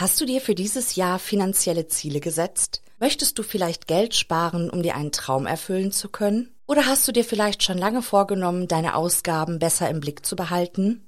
Hast du dir für dieses Jahr finanzielle Ziele gesetzt? Möchtest du vielleicht Geld sparen, um dir einen Traum erfüllen zu können? Oder hast du dir vielleicht schon lange vorgenommen, deine Ausgaben besser im Blick zu behalten?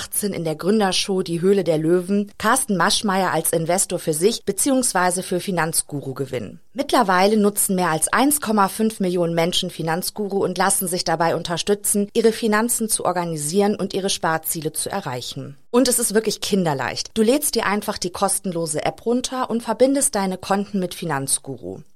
2018 in der Gründershow Die Höhle der Löwen Carsten Maschmeyer als Investor für sich bzw. für Finanzguru gewinnen. Mittlerweile nutzen mehr als 1,5 Millionen Menschen Finanzguru und lassen sich dabei unterstützen, ihre Finanzen zu organisieren und ihre Sparziele zu erreichen. Und es ist wirklich kinderleicht. Du lädst dir einfach die kostenlose App runter und verbindest deine Konten mit Finanzguru.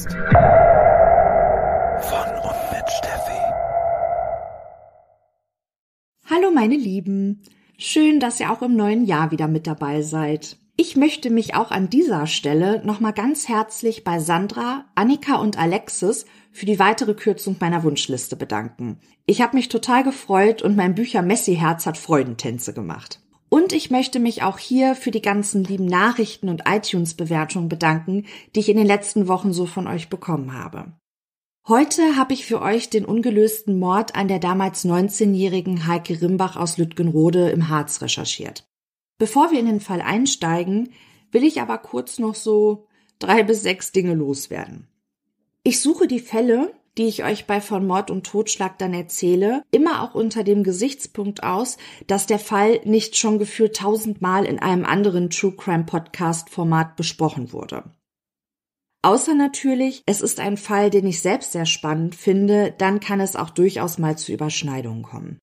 Podcast. Von und mit Steffi. Hallo meine Lieben. Schön, dass ihr auch im neuen Jahr wieder mit dabei seid. Ich möchte mich auch an dieser Stelle nochmal ganz herzlich bei Sandra, Annika und Alexis für die weitere Kürzung meiner Wunschliste bedanken. Ich habe mich total gefreut und mein Bücher Messi Herz hat Freudentänze gemacht. Und ich möchte mich auch hier für die ganzen lieben Nachrichten und iTunes-Bewertungen bedanken, die ich in den letzten Wochen so von euch bekommen habe. Heute habe ich für euch den ungelösten Mord an der damals 19-jährigen Heike Rimbach aus Lütgenrode im Harz recherchiert. Bevor wir in den Fall einsteigen, will ich aber kurz noch so drei bis sechs Dinge loswerden. Ich suche die Fälle, die ich euch bei von Mord und Totschlag dann erzähle, immer auch unter dem Gesichtspunkt aus, dass der Fall nicht schon gefühlt tausendmal in einem anderen True Crime Podcast Format besprochen wurde. Außer natürlich, es ist ein Fall, den ich selbst sehr spannend finde, dann kann es auch durchaus mal zu Überschneidungen kommen.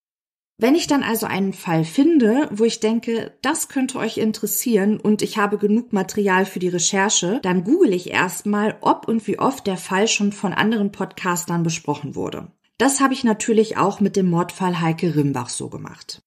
Wenn ich dann also einen Fall finde, wo ich denke, das könnte euch interessieren und ich habe genug Material für die Recherche, dann google ich erstmal, ob und wie oft der Fall schon von anderen Podcastern besprochen wurde. Das habe ich natürlich auch mit dem Mordfall Heike Rimbach so gemacht.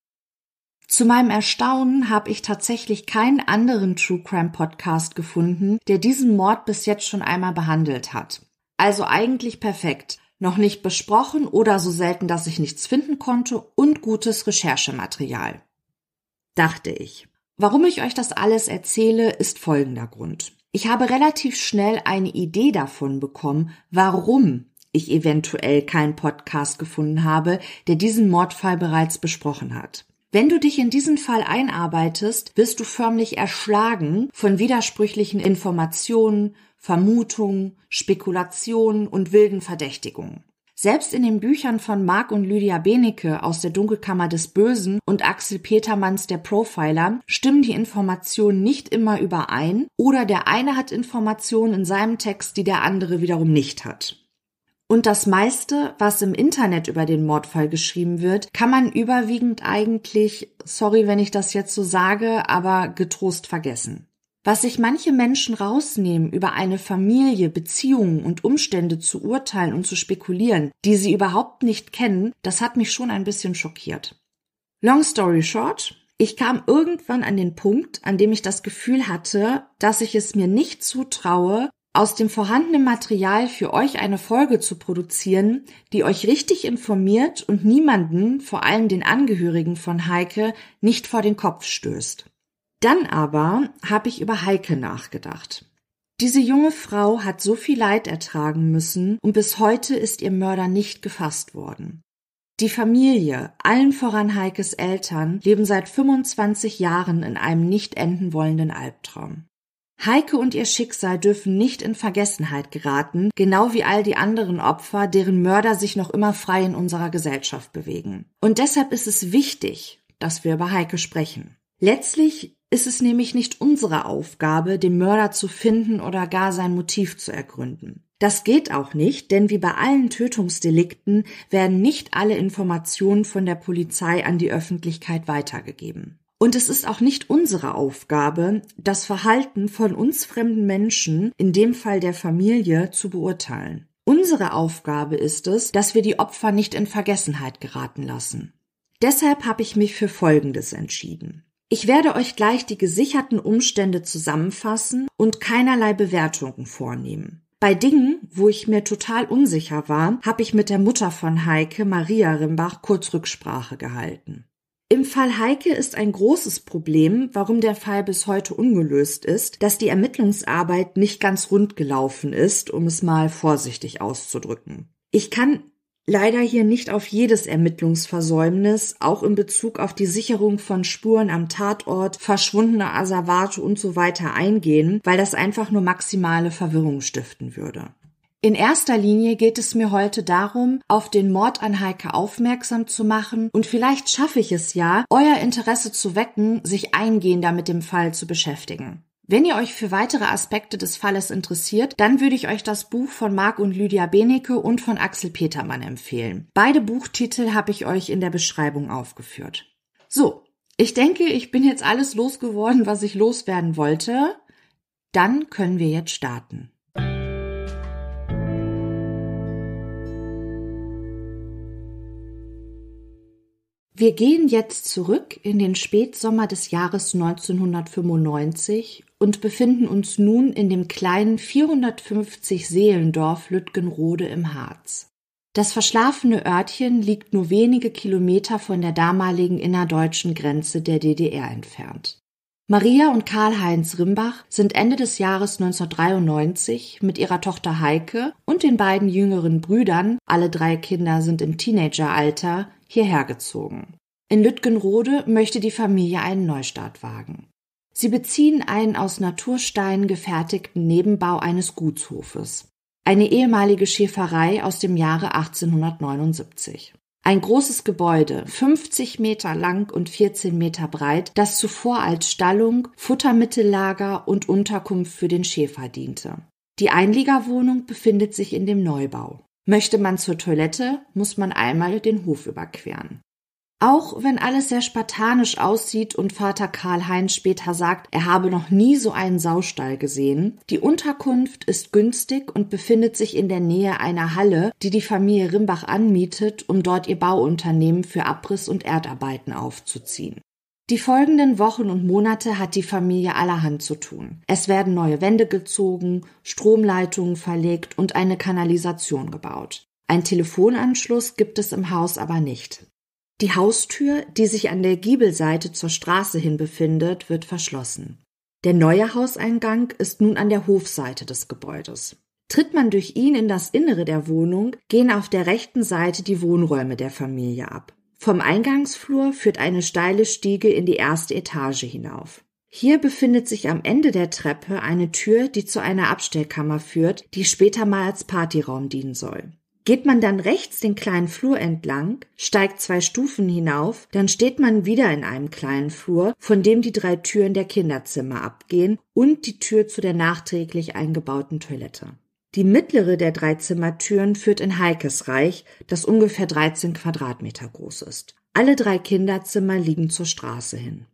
Zu meinem Erstaunen habe ich tatsächlich keinen anderen True Crime Podcast gefunden, der diesen Mord bis jetzt schon einmal behandelt hat. Also eigentlich perfekt. Noch nicht besprochen oder so selten, dass ich nichts finden konnte und gutes Recherchematerial. Dachte ich. Warum ich euch das alles erzähle, ist folgender Grund. Ich habe relativ schnell eine Idee davon bekommen, warum ich eventuell keinen Podcast gefunden habe, der diesen Mordfall bereits besprochen hat. Wenn du dich in diesen Fall einarbeitest, wirst du förmlich erschlagen von widersprüchlichen Informationen, Vermutungen, Spekulationen und wilden Verdächtigungen. Selbst in den Büchern von Marc und Lydia Benecke aus der Dunkelkammer des Bösen und Axel Petermanns der Profiler stimmen die Informationen nicht immer überein oder der eine hat Informationen in seinem Text, die der andere wiederum nicht hat. Und das meiste, was im Internet über den Mordfall geschrieben wird, kann man überwiegend eigentlich, sorry, wenn ich das jetzt so sage, aber getrost vergessen. Was sich manche Menschen rausnehmen, über eine Familie, Beziehungen und Umstände zu urteilen und zu spekulieren, die sie überhaupt nicht kennen, das hat mich schon ein bisschen schockiert. Long story short, ich kam irgendwann an den Punkt, an dem ich das Gefühl hatte, dass ich es mir nicht zutraue, aus dem vorhandenen Material für euch eine Folge zu produzieren, die euch richtig informiert und niemanden, vor allem den Angehörigen von Heike, nicht vor den Kopf stößt. Dann aber habe ich über Heike nachgedacht. Diese junge Frau hat so viel Leid ertragen müssen und bis heute ist ihr Mörder nicht gefasst worden. Die Familie, allen voran Heikes Eltern, leben seit 25 Jahren in einem nicht enden wollenden Albtraum. Heike und ihr Schicksal dürfen nicht in Vergessenheit geraten, genau wie all die anderen Opfer, deren Mörder sich noch immer frei in unserer Gesellschaft bewegen. Und deshalb ist es wichtig, dass wir über Heike sprechen. Letztlich ist es nämlich nicht unsere Aufgabe, den Mörder zu finden oder gar sein Motiv zu ergründen. Das geht auch nicht, denn wie bei allen Tötungsdelikten werden nicht alle Informationen von der Polizei an die Öffentlichkeit weitergegeben. Und es ist auch nicht unsere Aufgabe, das Verhalten von uns fremden Menschen, in dem Fall der Familie, zu beurteilen. Unsere Aufgabe ist es, dass wir die Opfer nicht in Vergessenheit geraten lassen. Deshalb habe ich mich für Folgendes entschieden. Ich werde euch gleich die gesicherten Umstände zusammenfassen und keinerlei Bewertungen vornehmen. Bei Dingen, wo ich mir total unsicher war, habe ich mit der Mutter von Heike, Maria Rimbach, kurz Rücksprache gehalten. Im Fall Heike ist ein großes Problem, warum der Fall bis heute ungelöst ist, dass die Ermittlungsarbeit nicht ganz rund gelaufen ist, um es mal vorsichtig auszudrücken. Ich kann leider hier nicht auf jedes Ermittlungsversäumnis, auch in Bezug auf die Sicherung von Spuren am Tatort, verschwundene Asservate und so weiter eingehen, weil das einfach nur maximale Verwirrung stiften würde. In erster Linie geht es mir heute darum, auf den Mord an Heike aufmerksam zu machen und vielleicht schaffe ich es ja, euer Interesse zu wecken, sich eingehender mit dem Fall zu beschäftigen. Wenn ihr euch für weitere Aspekte des Falles interessiert, dann würde ich euch das Buch von Marc und Lydia Benecke und von Axel Petermann empfehlen. Beide Buchtitel habe ich euch in der Beschreibung aufgeführt. So, ich denke, ich bin jetzt alles losgeworden, was ich loswerden wollte. Dann können wir jetzt starten. Wir gehen jetzt zurück in den Spätsommer des Jahres 1995 und befinden uns nun in dem kleinen 450 Seelendorf Lütgenrode im Harz. Das verschlafene Örtchen liegt nur wenige Kilometer von der damaligen innerdeutschen Grenze der DDR entfernt. Maria und Karl-Heinz Rimbach sind Ende des Jahres 1993 mit ihrer Tochter Heike und den beiden jüngeren Brüdern, alle drei Kinder sind im Teenageralter, hierher gezogen. In Lütgenrode möchte die Familie einen Neustart wagen. Sie beziehen einen aus Natursteinen gefertigten Nebenbau eines Gutshofes. Eine ehemalige Schäferei aus dem Jahre 1879. Ein großes Gebäude, 50 Meter lang und 14 Meter breit, das zuvor als Stallung, Futtermittellager und Unterkunft für den Schäfer diente. Die Einliegerwohnung befindet sich in dem Neubau. Möchte man zur Toilette, muss man einmal den Hof überqueren. Auch wenn alles sehr spartanisch aussieht und Vater Karl Heinz später sagt, er habe noch nie so einen Saustall gesehen, die Unterkunft ist günstig und befindet sich in der Nähe einer Halle, die die Familie Rimbach anmietet, um dort ihr Bauunternehmen für Abriss und Erdarbeiten aufzuziehen. Die folgenden Wochen und Monate hat die Familie allerhand zu tun. Es werden neue Wände gezogen, Stromleitungen verlegt und eine Kanalisation gebaut. Ein Telefonanschluss gibt es im Haus aber nicht. Die Haustür, die sich an der Giebelseite zur Straße hin befindet, wird verschlossen. Der neue Hauseingang ist nun an der Hofseite des Gebäudes. Tritt man durch ihn in das Innere der Wohnung, gehen auf der rechten Seite die Wohnräume der Familie ab. Vom Eingangsflur führt eine steile Stiege in die erste Etage hinauf. Hier befindet sich am Ende der Treppe eine Tür, die zu einer Abstellkammer führt, die später mal als Partyraum dienen soll. Geht man dann rechts den kleinen Flur entlang, steigt zwei Stufen hinauf, dann steht man wieder in einem kleinen Flur, von dem die drei Türen der Kinderzimmer abgehen und die Tür zu der nachträglich eingebauten Toilette. Die mittlere der drei Zimmertüren führt in Heikes Reich, das ungefähr 13 Quadratmeter groß ist. Alle drei Kinderzimmer liegen zur Straße hin.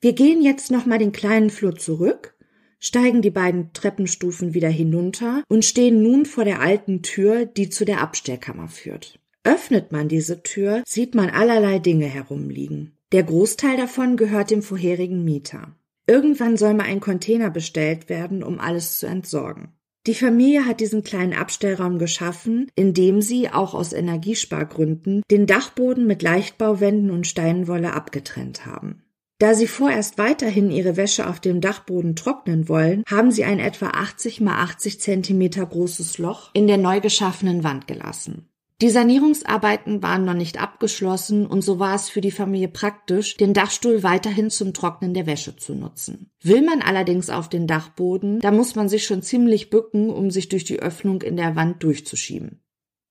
Wir gehen jetzt nochmal den kleinen Flur zurück, steigen die beiden Treppenstufen wieder hinunter und stehen nun vor der alten Tür, die zu der Abstellkammer führt. Öffnet man diese Tür, sieht man allerlei Dinge herumliegen. Der Großteil davon gehört dem vorherigen Mieter. Irgendwann soll mal ein Container bestellt werden, um alles zu entsorgen. Die Familie hat diesen kleinen Abstellraum geschaffen, indem sie, auch aus Energiespargründen, den Dachboden mit Leichtbauwänden und Steinwolle abgetrennt haben. Da sie vorerst weiterhin ihre Wäsche auf dem Dachboden trocknen wollen, haben sie ein etwa 80 mal 80 Zentimeter großes Loch in der neu geschaffenen Wand gelassen. Die Sanierungsarbeiten waren noch nicht abgeschlossen und so war es für die Familie praktisch, den Dachstuhl weiterhin zum Trocknen der Wäsche zu nutzen. Will man allerdings auf den Dachboden, da muss man sich schon ziemlich bücken, um sich durch die Öffnung in der Wand durchzuschieben.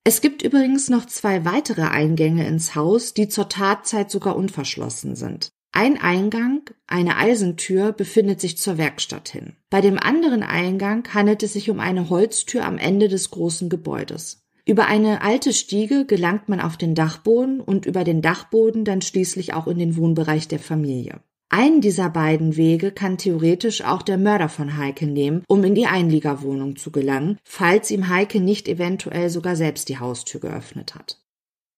Es gibt übrigens noch zwei weitere Eingänge ins Haus, die zur Tatzeit sogar unverschlossen sind. Ein Eingang, eine Eisentür, befindet sich zur Werkstatt hin. Bei dem anderen Eingang handelt es sich um eine Holztür am Ende des großen Gebäudes. Über eine alte Stiege gelangt man auf den Dachboden und über den Dachboden dann schließlich auch in den Wohnbereich der Familie. Einen dieser beiden Wege kann theoretisch auch der Mörder von Heike nehmen, um in die Einliegerwohnung zu gelangen, falls ihm Heike nicht eventuell sogar selbst die Haustür geöffnet hat.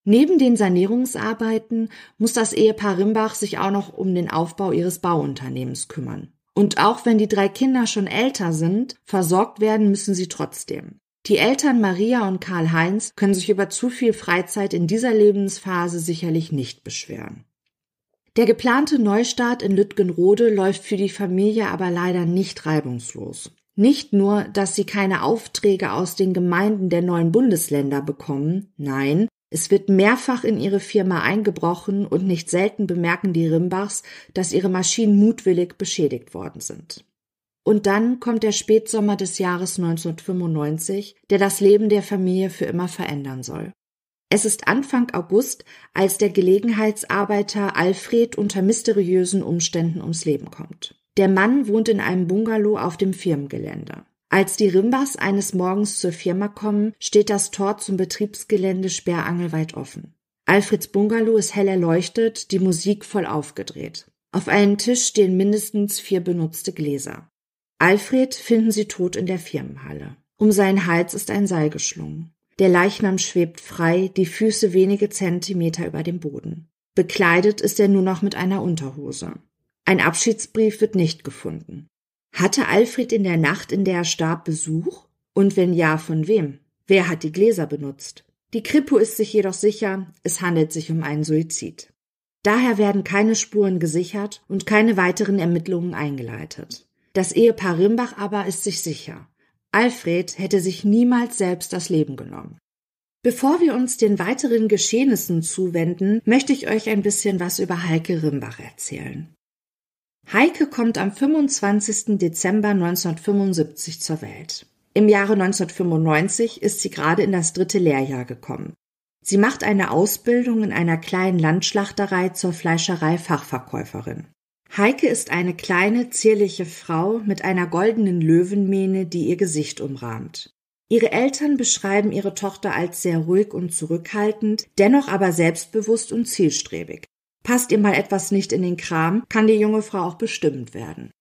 Neben den Sanierungsarbeiten muss das Ehepaar Rimbach sich auch noch um den Aufbau ihres Bauunternehmens kümmern. Und auch wenn die drei Kinder schon älter sind, versorgt werden müssen sie trotzdem. Die Eltern Maria und Karl-Heinz können sich über zu viel Freizeit in dieser Lebensphase sicherlich nicht beschweren. Der geplante Neustart in Lütgenrode läuft für die Familie aber leider nicht reibungslos. Nicht nur, dass sie keine Aufträge aus den Gemeinden der neuen Bundesländer bekommen, nein, es wird mehrfach in ihre Firma eingebrochen und nicht selten bemerken die Rimbachs, dass ihre Maschinen mutwillig beschädigt worden sind. Und dann kommt der Spätsommer des Jahres 1995, der das Leben der Familie für immer verändern soll. Es ist Anfang August, als der Gelegenheitsarbeiter Alfred unter mysteriösen Umständen ums Leben kommt. Der Mann wohnt in einem Bungalow auf dem Firmengelände. Als die Rimbas eines Morgens zur Firma kommen, steht das Tor zum Betriebsgelände sperrangelweit offen. Alfreds Bungalow ist hell erleuchtet, die Musik voll aufgedreht. Auf einem Tisch stehen mindestens vier benutzte Gläser. Alfred finden sie tot in der Firmenhalle. Um seinen Hals ist ein Seil geschlungen. Der Leichnam schwebt frei, die Füße wenige Zentimeter über dem Boden. Bekleidet ist er nur noch mit einer Unterhose. Ein Abschiedsbrief wird nicht gefunden. Hatte Alfred in der Nacht, in der er starb, Besuch? Und wenn ja, von wem? Wer hat die Gläser benutzt? Die Kripo ist sich jedoch sicher, es handelt sich um einen Suizid. Daher werden keine Spuren gesichert und keine weiteren Ermittlungen eingeleitet. Das Ehepaar Rimbach aber ist sich sicher. Alfred hätte sich niemals selbst das Leben genommen. Bevor wir uns den weiteren Geschehnissen zuwenden, möchte ich euch ein bisschen was über Heike Rimbach erzählen. Heike kommt am 25. Dezember 1975 zur Welt. Im Jahre 1995 ist sie gerade in das dritte Lehrjahr gekommen. Sie macht eine Ausbildung in einer kleinen Landschlachterei zur Fleischerei Fachverkäuferin. Heike ist eine kleine, zierliche Frau mit einer goldenen Löwenmähne, die ihr Gesicht umrahmt. Ihre Eltern beschreiben ihre Tochter als sehr ruhig und zurückhaltend, dennoch aber selbstbewusst und zielstrebig. Passt ihr mal etwas nicht in den Kram, kann die junge Frau auch bestimmt werden.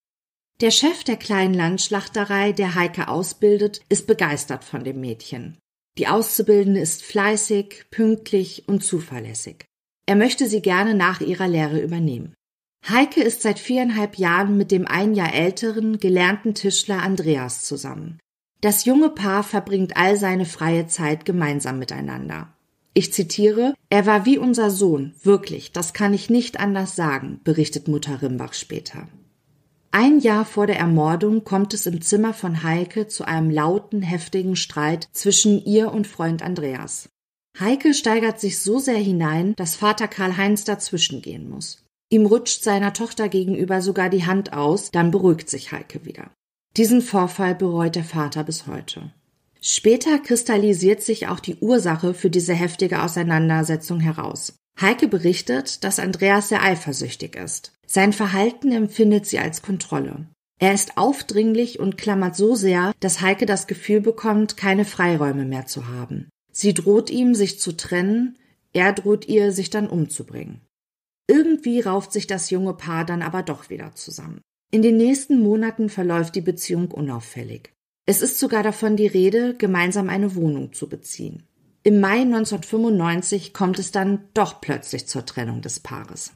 Der Chef der kleinen Landschlachterei, der Heike ausbildet, ist begeistert von dem Mädchen. Die Auszubildende ist fleißig, pünktlich und zuverlässig. Er möchte sie gerne nach ihrer Lehre übernehmen. Heike ist seit viereinhalb Jahren mit dem ein Jahr älteren, gelernten Tischler Andreas zusammen. Das junge Paar verbringt all seine freie Zeit gemeinsam miteinander. Ich zitiere, er war wie unser Sohn, wirklich, das kann ich nicht anders sagen, berichtet Mutter Rimbach später. Ein Jahr vor der Ermordung kommt es im Zimmer von Heike zu einem lauten, heftigen Streit zwischen ihr und Freund Andreas. Heike steigert sich so sehr hinein, dass Vater Karl-Heinz dazwischengehen muss. Ihm rutscht seiner Tochter gegenüber sogar die Hand aus, dann beruhigt sich Heike wieder. Diesen Vorfall bereut der Vater bis heute. Später kristallisiert sich auch die Ursache für diese heftige Auseinandersetzung heraus. Heike berichtet, dass Andreas sehr eifersüchtig ist. Sein Verhalten empfindet sie als Kontrolle. Er ist aufdringlich und klammert so sehr, dass Heike das Gefühl bekommt, keine Freiräume mehr zu haben. Sie droht ihm, sich zu trennen, er droht ihr, sich dann umzubringen. Irgendwie rauft sich das junge Paar dann aber doch wieder zusammen. In den nächsten Monaten verläuft die Beziehung unauffällig. Es ist sogar davon die Rede, gemeinsam eine Wohnung zu beziehen. Im Mai 1995 kommt es dann doch plötzlich zur Trennung des Paares.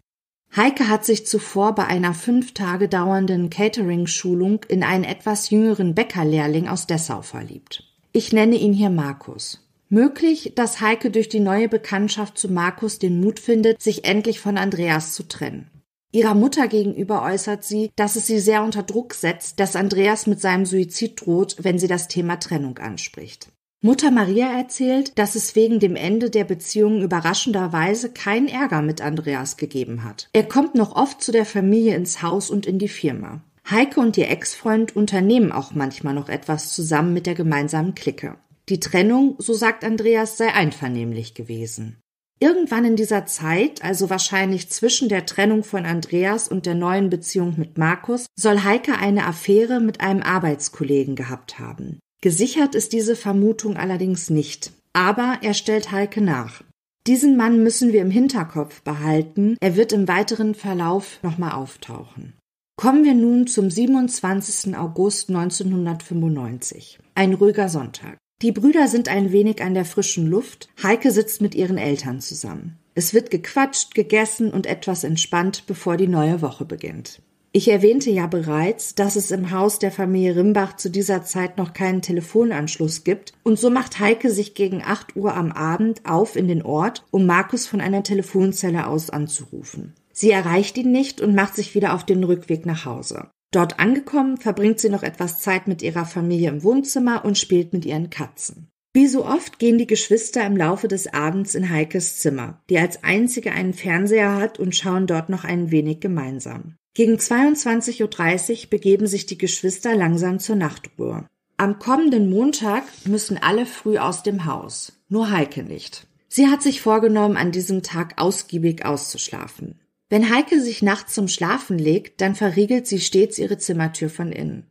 Heike hat sich zuvor bei einer fünf Tage dauernden Catering-Schulung in einen etwas jüngeren Bäckerlehrling aus Dessau verliebt. Ich nenne ihn hier Markus. Möglich, dass Heike durch die neue Bekanntschaft zu Markus den Mut findet, sich endlich von Andreas zu trennen. Ihrer Mutter gegenüber äußert sie, dass es sie sehr unter Druck setzt, dass Andreas mit seinem Suizid droht, wenn sie das Thema Trennung anspricht. Mutter Maria erzählt, dass es wegen dem Ende der Beziehung überraschenderweise keinen Ärger mit Andreas gegeben hat. Er kommt noch oft zu der Familie ins Haus und in die Firma. Heike und ihr Ex-Freund unternehmen auch manchmal noch etwas zusammen mit der gemeinsamen Clique. Die Trennung, so sagt Andreas, sei einvernehmlich gewesen. Irgendwann in dieser Zeit, also wahrscheinlich zwischen der Trennung von Andreas und der neuen Beziehung mit Markus, soll Heike eine Affäre mit einem Arbeitskollegen gehabt haben. Gesichert ist diese Vermutung allerdings nicht. Aber er stellt Heike nach. Diesen Mann müssen wir im Hinterkopf behalten. Er wird im weiteren Verlauf nochmal auftauchen. Kommen wir nun zum 27. August 1995. Ein ruhiger Sonntag. Die Brüder sind ein wenig an der frischen Luft. Heike sitzt mit ihren Eltern zusammen. Es wird gequatscht, gegessen und etwas entspannt, bevor die neue Woche beginnt. Ich erwähnte ja bereits, dass es im Haus der Familie Rimbach zu dieser Zeit noch keinen Telefonanschluss gibt, und so macht Heike sich gegen 8 Uhr am Abend auf in den Ort, um Markus von einer Telefonzelle aus anzurufen. Sie erreicht ihn nicht und macht sich wieder auf den Rückweg nach Hause. Dort angekommen, verbringt sie noch etwas Zeit mit ihrer Familie im Wohnzimmer und spielt mit ihren Katzen. Wie so oft gehen die Geschwister im Laufe des Abends in Heikes Zimmer, die als einzige einen Fernseher hat und schauen dort noch ein wenig gemeinsam. Gegen 22.30 Uhr begeben sich die Geschwister langsam zur Nachtruhe. Am kommenden Montag müssen alle früh aus dem Haus, nur Heike nicht. Sie hat sich vorgenommen, an diesem Tag ausgiebig auszuschlafen. Wenn Heike sich nachts zum Schlafen legt, dann verriegelt sie stets ihre Zimmertür von innen.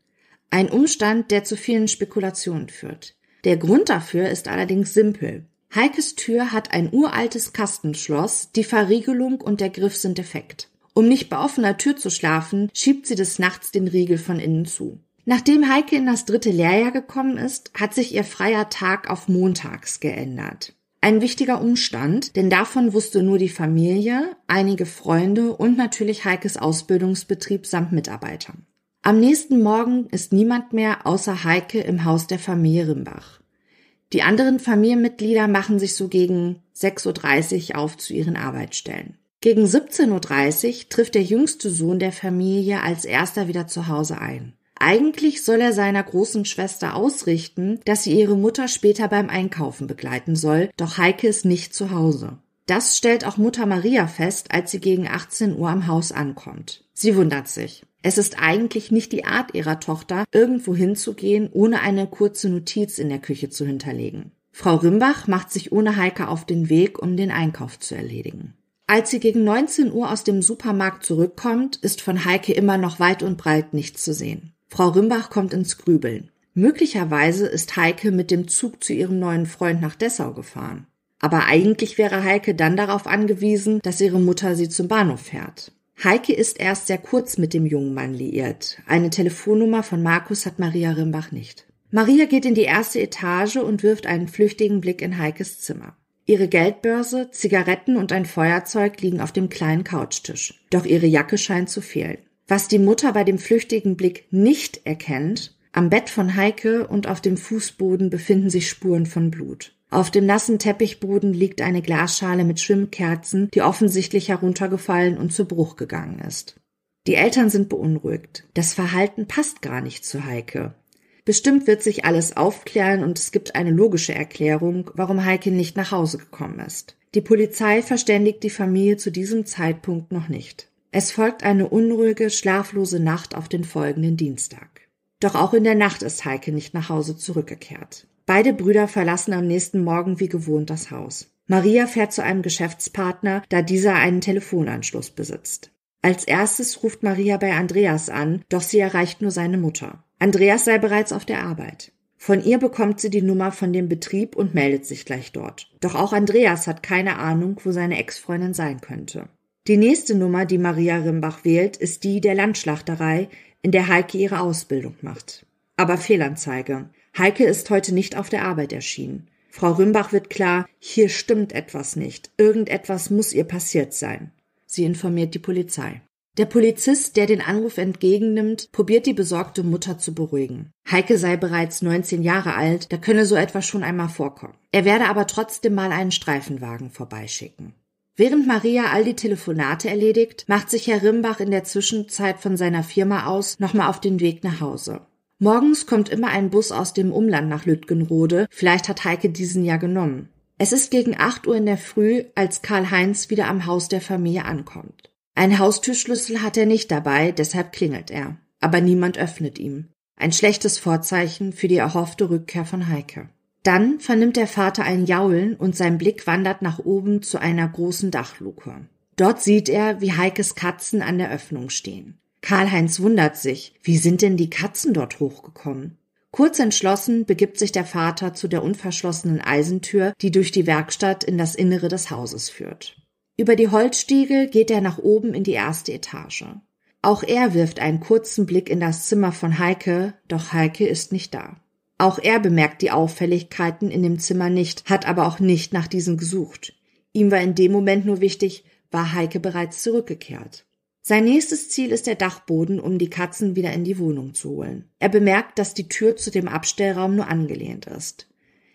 Ein Umstand, der zu vielen Spekulationen führt. Der Grund dafür ist allerdings simpel. Heikes Tür hat ein uraltes Kastenschloss, die Verriegelung und der Griff sind defekt. Um nicht bei offener Tür zu schlafen, schiebt sie des Nachts den Riegel von innen zu. Nachdem Heike in das dritte Lehrjahr gekommen ist, hat sich ihr freier Tag auf montags geändert. Ein wichtiger Umstand, denn davon wusste nur die Familie, einige Freunde und natürlich Heikes Ausbildungsbetrieb samt Mitarbeitern. Am nächsten Morgen ist niemand mehr außer Heike im Haus der Familie Rimbach. Die anderen Familienmitglieder machen sich so gegen 6.30 Uhr auf zu ihren Arbeitsstellen. Gegen 17.30 Uhr trifft der jüngste Sohn der Familie als erster wieder zu Hause ein. Eigentlich soll er seiner großen Schwester ausrichten, dass sie ihre Mutter später beim Einkaufen begleiten soll, doch Heike ist nicht zu Hause. Das stellt auch Mutter Maria fest, als sie gegen 18 Uhr am Haus ankommt. Sie wundert sich. Es ist eigentlich nicht die Art ihrer Tochter, irgendwo hinzugehen, ohne eine kurze Notiz in der Küche zu hinterlegen. Frau Rimbach macht sich ohne Heike auf den Weg, um den Einkauf zu erledigen. Als sie gegen 19 Uhr aus dem Supermarkt zurückkommt, ist von Heike immer noch weit und breit nichts zu sehen. Frau Rimbach kommt ins Grübeln. Möglicherweise ist Heike mit dem Zug zu ihrem neuen Freund nach Dessau gefahren. Aber eigentlich wäre Heike dann darauf angewiesen, dass ihre Mutter sie zum Bahnhof fährt. Heike ist erst sehr kurz mit dem jungen Mann liiert. Eine Telefonnummer von Markus hat Maria Rimbach nicht. Maria geht in die erste Etage und wirft einen flüchtigen Blick in Heikes Zimmer. Ihre Geldbörse, Zigaretten und ein Feuerzeug liegen auf dem kleinen Couchtisch. Doch ihre Jacke scheint zu fehlen. Was die Mutter bei dem flüchtigen Blick nicht erkennt, am Bett von Heike und auf dem Fußboden befinden sich Spuren von Blut. Auf dem nassen Teppichboden liegt eine Glasschale mit Schwimmkerzen, die offensichtlich heruntergefallen und zu Bruch gegangen ist. Die Eltern sind beunruhigt. Das Verhalten passt gar nicht zu Heike. Bestimmt wird sich alles aufklären und es gibt eine logische Erklärung, warum Heike nicht nach Hause gekommen ist. Die Polizei verständigt die Familie zu diesem Zeitpunkt noch nicht. Es folgt eine unruhige, schlaflose Nacht auf den folgenden Dienstag. Doch auch in der Nacht ist Heike nicht nach Hause zurückgekehrt. Beide Brüder verlassen am nächsten Morgen wie gewohnt das Haus. Maria fährt zu einem Geschäftspartner, da dieser einen Telefonanschluss besitzt. Als erstes ruft Maria bei Andreas an, doch sie erreicht nur seine Mutter. Andreas sei bereits auf der Arbeit. Von ihr bekommt sie die Nummer von dem Betrieb und meldet sich gleich dort. Doch auch Andreas hat keine Ahnung, wo seine Ex-Freundin sein könnte. Die nächste Nummer, die Maria Rimbach wählt, ist die der Landschlachterei, in der Heike ihre Ausbildung macht. Aber Fehlanzeige. Heike ist heute nicht auf der Arbeit erschienen. Frau Rimbach wird klar, hier stimmt etwas nicht. Irgendetwas muss ihr passiert sein. Sie informiert die Polizei. Der Polizist, der den Anruf entgegennimmt, probiert die besorgte Mutter zu beruhigen. Heike sei bereits 19 Jahre alt, da könne so etwas schon einmal vorkommen. Er werde aber trotzdem mal einen Streifenwagen vorbeischicken. Während Maria all die Telefonate erledigt, macht sich Herr Rimbach in der Zwischenzeit von seiner Firma aus nochmal auf den Weg nach Hause. Morgens kommt immer ein Bus aus dem Umland nach Lütgenrode, vielleicht hat Heike diesen ja genommen. Es ist gegen acht Uhr in der Früh, als Karl-Heinz wieder am Haus der Familie ankommt. Ein Haustürschlüssel hat er nicht dabei, deshalb klingelt er. Aber niemand öffnet ihm. Ein schlechtes Vorzeichen für die erhoffte Rückkehr von Heike. Dann vernimmt der Vater ein Jaulen und sein Blick wandert nach oben zu einer großen Dachluke. Dort sieht er, wie Heikes Katzen an der Öffnung stehen. Karl-Heinz wundert sich, wie sind denn die Katzen dort hochgekommen? Kurz entschlossen begibt sich der Vater zu der unverschlossenen Eisentür, die durch die Werkstatt in das Innere des Hauses führt. Über die Holzstiege geht er nach oben in die erste Etage. Auch er wirft einen kurzen Blick in das Zimmer von Heike, doch Heike ist nicht da. Auch er bemerkt die Auffälligkeiten in dem Zimmer nicht, hat aber auch nicht nach diesen gesucht. Ihm war in dem Moment nur wichtig, war Heike bereits zurückgekehrt. Sein nächstes Ziel ist der Dachboden, um die Katzen wieder in die Wohnung zu holen. Er bemerkt, dass die Tür zu dem Abstellraum nur angelehnt ist.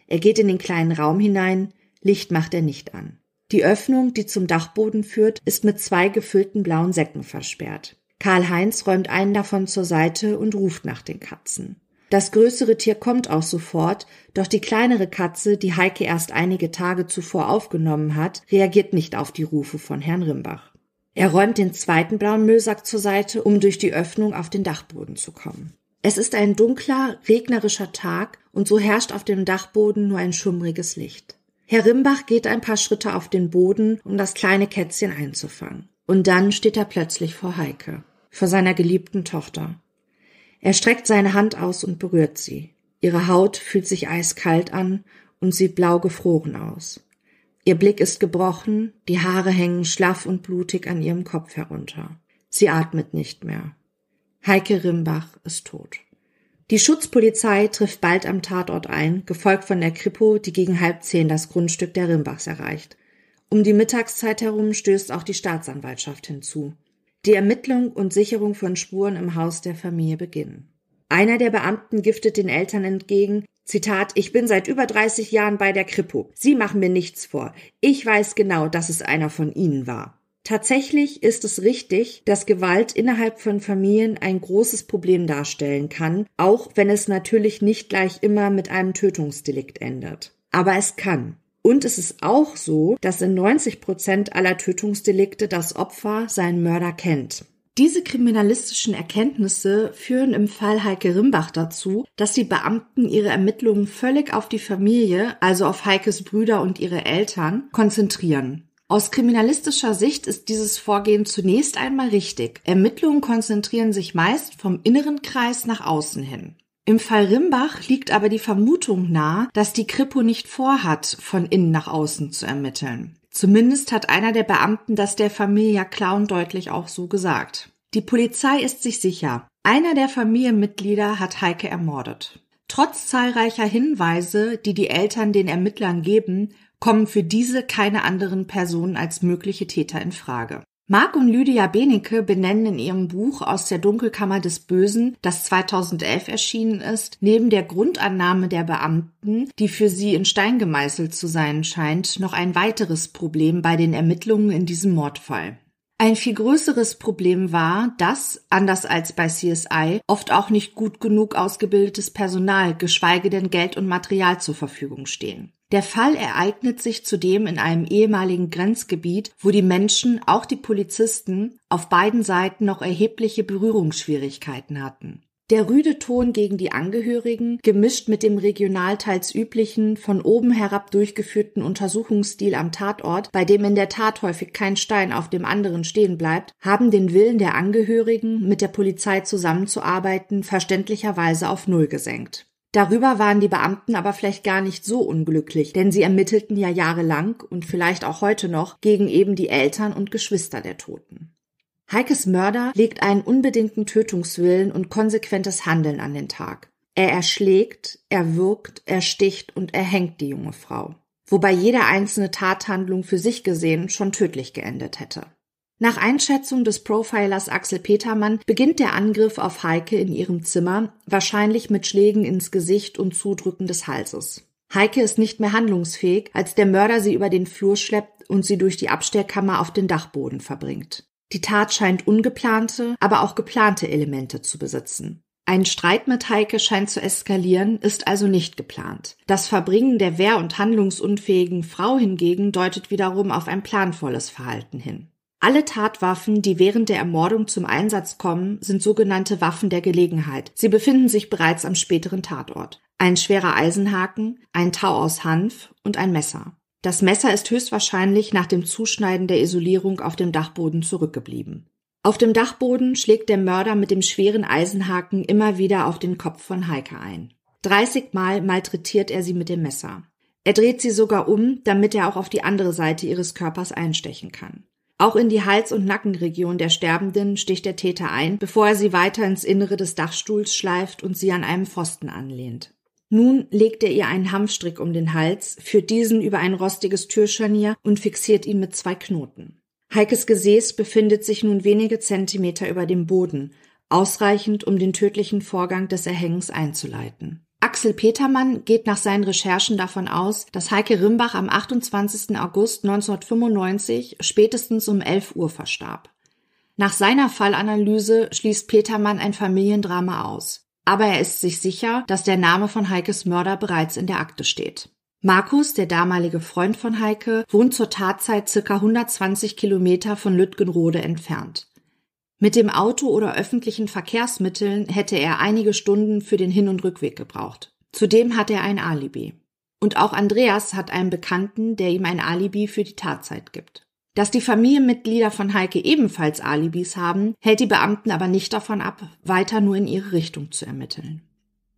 Er geht in den kleinen Raum hinein, Licht macht er nicht an. Die Öffnung, die zum Dachboden führt, ist mit zwei gefüllten blauen Säcken versperrt. Karl-Heinz räumt einen davon zur Seite und ruft nach den Katzen. Das größere Tier kommt auch sofort, doch die kleinere Katze, die Heike erst einige Tage zuvor aufgenommen hat, reagiert nicht auf die Rufe von Herrn Rimbach. Er räumt den zweiten blauen Müllsack zur Seite, um durch die Öffnung auf den Dachboden zu kommen. Es ist ein dunkler, regnerischer Tag und so herrscht auf dem Dachboden nur ein schummriges Licht. Herr Rimbach geht ein paar Schritte auf den Boden, um das kleine Kätzchen einzufangen. Und dann steht er plötzlich vor Heike, vor seiner geliebten Tochter. Er streckt seine Hand aus und berührt sie. Ihre Haut fühlt sich eiskalt an und sieht blau gefroren aus. Ihr Blick ist gebrochen, die Haare hängen schlaff und blutig an ihrem Kopf herunter. Sie atmet nicht mehr. Heike Rimbach ist tot. Die Schutzpolizei trifft bald am Tatort ein, gefolgt von der Kripo, die gegen halb zehn das Grundstück der Rimbachs erreicht. Um die Mittagszeit herum stößt auch die Staatsanwaltschaft hinzu. Die Ermittlung und Sicherung von Spuren im Haus der Familie beginnen. Einer der Beamten giftet den Eltern entgegen, Zitat, ich bin seit über 30 Jahren bei der Kripo. Sie machen mir nichts vor. Ich weiß genau, dass es einer von Ihnen war. Tatsächlich ist es richtig, dass Gewalt innerhalb von Familien ein großes Problem darstellen kann, auch wenn es natürlich nicht gleich immer mit einem Tötungsdelikt endet. Aber es kann. Und es ist auch so, dass in 90 Prozent aller Tötungsdelikte das Opfer seinen Mörder kennt. Diese kriminalistischen Erkenntnisse führen im Fall Heike Rimbach dazu, dass die Beamten ihre Ermittlungen völlig auf die Familie, also auf Heikes Brüder und ihre Eltern, konzentrieren. Aus kriminalistischer Sicht ist dieses Vorgehen zunächst einmal richtig. Ermittlungen konzentrieren sich meist vom inneren Kreis nach außen hin. Im Fall Rimbach liegt aber die Vermutung nahe, dass die Kripo nicht vorhat, von innen nach außen zu ermitteln. Zumindest hat einer der Beamten das der Familie und deutlich auch so gesagt. Die Polizei ist sich sicher, einer der Familienmitglieder hat Heike ermordet. Trotz zahlreicher Hinweise, die die Eltern den Ermittlern geben, kommen für diese keine anderen Personen als mögliche Täter in Frage. Mark und Lydia Benecke benennen in ihrem Buch Aus der Dunkelkammer des Bösen, das 2011 erschienen ist, neben der Grundannahme der Beamten, die für sie in Stein gemeißelt zu sein scheint, noch ein weiteres Problem bei den Ermittlungen in diesem Mordfall. Ein viel größeres Problem war, dass, anders als bei CSI, oft auch nicht gut genug ausgebildetes Personal, geschweige denn Geld und Material zur Verfügung stehen. Der Fall ereignet sich zudem in einem ehemaligen Grenzgebiet, wo die Menschen, auch die Polizisten, auf beiden Seiten noch erhebliche Berührungsschwierigkeiten hatten. Der rüde Ton gegen die Angehörigen, gemischt mit dem regional teils üblichen, von oben herab durchgeführten Untersuchungsstil am Tatort, bei dem in der Tat häufig kein Stein auf dem anderen stehen bleibt, haben den Willen der Angehörigen, mit der Polizei zusammenzuarbeiten, verständlicherweise auf Null gesenkt. Darüber waren die Beamten aber vielleicht gar nicht so unglücklich, denn sie ermittelten ja jahrelang und vielleicht auch heute noch gegen eben die Eltern und Geschwister der Toten. Heikes Mörder legt einen unbedingten Tötungswillen und konsequentes Handeln an den Tag. Er erschlägt, er wirkt, er sticht und erhängt die junge Frau. Wobei jede einzelne Tathandlung für sich gesehen schon tödlich geendet hätte. Nach Einschätzung des Profilers Axel Petermann beginnt der Angriff auf Heike in ihrem Zimmer, wahrscheinlich mit Schlägen ins Gesicht und Zudrücken des Halses. Heike ist nicht mehr handlungsfähig, als der Mörder sie über den Flur schleppt und sie durch die Abstellkammer auf den Dachboden verbringt. Die Tat scheint ungeplante, aber auch geplante Elemente zu besitzen. Ein Streit mit Heike scheint zu eskalieren, ist also nicht geplant. Das Verbringen der wehr- und handlungsunfähigen Frau hingegen deutet wiederum auf ein planvolles Verhalten hin. Alle Tatwaffen, die während der Ermordung zum Einsatz kommen, sind sogenannte Waffen der Gelegenheit. Sie befinden sich bereits am späteren Tatort. Ein schwerer Eisenhaken, ein Tau aus Hanf und ein Messer. Das Messer ist höchstwahrscheinlich nach dem Zuschneiden der Isolierung auf dem Dachboden zurückgeblieben. Auf dem Dachboden schlägt der Mörder mit dem schweren Eisenhaken immer wieder auf den Kopf von Heike ein. 30 Mal malträtiert er sie mit dem Messer. Er dreht sie sogar um, damit er auch auf die andere Seite ihres Körpers einstechen kann. Auch in die Hals- und Nackenregion der Sterbenden sticht der Täter ein, bevor er sie weiter ins Innere des Dachstuhls schleift und sie an einem Pfosten anlehnt. Nun legt er ihr einen Hanfstrick um den Hals, führt diesen über ein rostiges Türscharnier und fixiert ihn mit zwei Knoten. Heikes Gesäß befindet sich nun wenige Zentimeter über dem Boden, ausreichend, um den tödlichen Vorgang des Erhängens einzuleiten. Axel Petermann geht nach seinen Recherchen davon aus, dass Heike Rimbach am 28. August 1995 spätestens um 11 Uhr verstarb. Nach seiner Fallanalyse schließt Petermann ein Familiendrama aus aber er ist sich sicher, dass der Name von Heikes Mörder bereits in der Akte steht. Markus, der damalige Freund von Heike, wohnt zur Tatzeit circa 120 Kilometer von Lütgenrode entfernt. Mit dem Auto oder öffentlichen Verkehrsmitteln hätte er einige Stunden für den Hin- und Rückweg gebraucht. Zudem hat er ein Alibi. Und auch Andreas hat einen Bekannten, der ihm ein Alibi für die Tatzeit gibt. Dass die Familienmitglieder von Heike ebenfalls Alibis haben, hält die Beamten aber nicht davon ab, weiter nur in ihre Richtung zu ermitteln.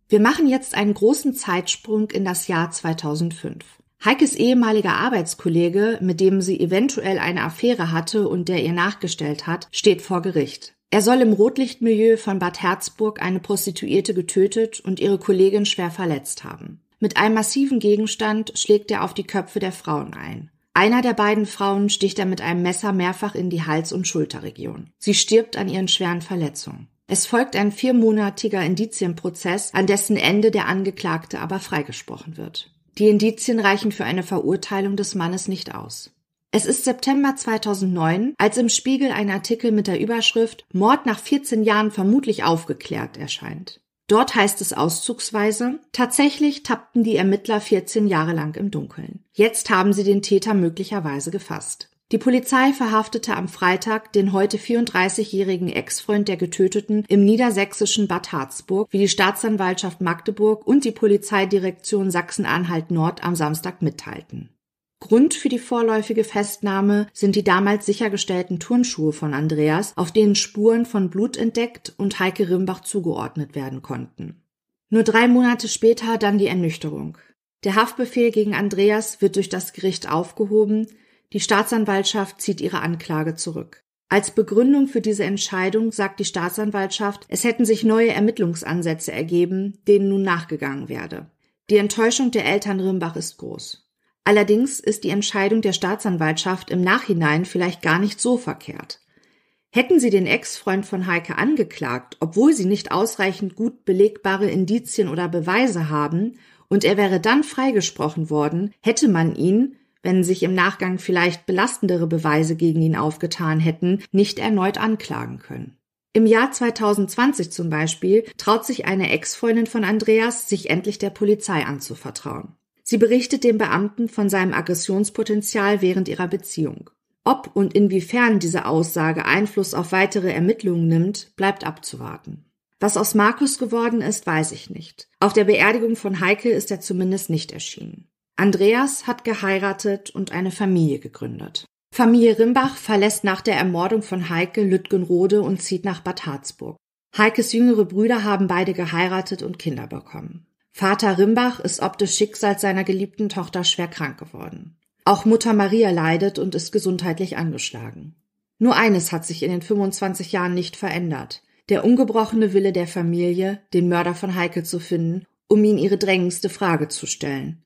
Wir machen jetzt einen großen Zeitsprung in das Jahr 2005. Heikes ehemaliger Arbeitskollege, mit dem sie eventuell eine Affäre hatte und der ihr nachgestellt hat, steht vor Gericht. Er soll im Rotlichtmilieu von Bad Herzburg eine Prostituierte getötet und ihre Kollegin schwer verletzt haben. Mit einem massiven Gegenstand schlägt er auf die Köpfe der Frauen ein. Einer der beiden Frauen sticht er mit einem Messer mehrfach in die Hals- und Schulterregion. Sie stirbt an ihren schweren Verletzungen. Es folgt ein viermonatiger Indizienprozess, an dessen Ende der Angeklagte aber freigesprochen wird. Die Indizien reichen für eine Verurteilung des Mannes nicht aus. Es ist September 2009, als im Spiegel ein Artikel mit der Überschrift Mord nach 14 Jahren vermutlich aufgeklärt erscheint. Dort heißt es auszugsweise, tatsächlich tappten die Ermittler 14 Jahre lang im Dunkeln. Jetzt haben sie den Täter möglicherweise gefasst. Die Polizei verhaftete am Freitag den heute 34-jährigen Ex-Freund der Getöteten im niedersächsischen Bad Harzburg, wie die Staatsanwaltschaft Magdeburg und die Polizeidirektion Sachsen-Anhalt Nord am Samstag mitteilten. Grund für die vorläufige Festnahme sind die damals sichergestellten Turnschuhe von Andreas, auf denen Spuren von Blut entdeckt und Heike Rimbach zugeordnet werden konnten. Nur drei Monate später dann die Ernüchterung. Der Haftbefehl gegen Andreas wird durch das Gericht aufgehoben, die Staatsanwaltschaft zieht ihre Anklage zurück. Als Begründung für diese Entscheidung sagt die Staatsanwaltschaft, es hätten sich neue Ermittlungsansätze ergeben, denen nun nachgegangen werde. Die Enttäuschung der Eltern Rimbach ist groß. Allerdings ist die Entscheidung der Staatsanwaltschaft im Nachhinein vielleicht gar nicht so verkehrt. Hätten sie den Ex-Freund von Heike angeklagt, obwohl sie nicht ausreichend gut belegbare Indizien oder Beweise haben, und er wäre dann freigesprochen worden, hätte man ihn, wenn sich im Nachgang vielleicht belastendere Beweise gegen ihn aufgetan hätten, nicht erneut anklagen können. Im Jahr 2020 zum Beispiel traut sich eine Ex-Freundin von Andreas, sich endlich der Polizei anzuvertrauen. Sie berichtet dem Beamten von seinem Aggressionspotenzial während ihrer Beziehung. Ob und inwiefern diese Aussage Einfluss auf weitere Ermittlungen nimmt, bleibt abzuwarten. Was aus Markus geworden ist, weiß ich nicht. Auf der Beerdigung von Heike ist er zumindest nicht erschienen. Andreas hat geheiratet und eine Familie gegründet. Familie Rimbach verlässt nach der Ermordung von Heike Lütgenrode und zieht nach Bad Harzburg. Heikes jüngere Brüder haben beide geheiratet und Kinder bekommen. Vater Rimbach ist ob des Schicksals seiner geliebten Tochter schwer krank geworden. Auch Mutter Maria leidet und ist gesundheitlich angeschlagen. Nur eines hat sich in den 25 Jahren nicht verändert. Der ungebrochene Wille der Familie, den Mörder von Heike zu finden, um ihn ihre drängendste Frage zu stellen.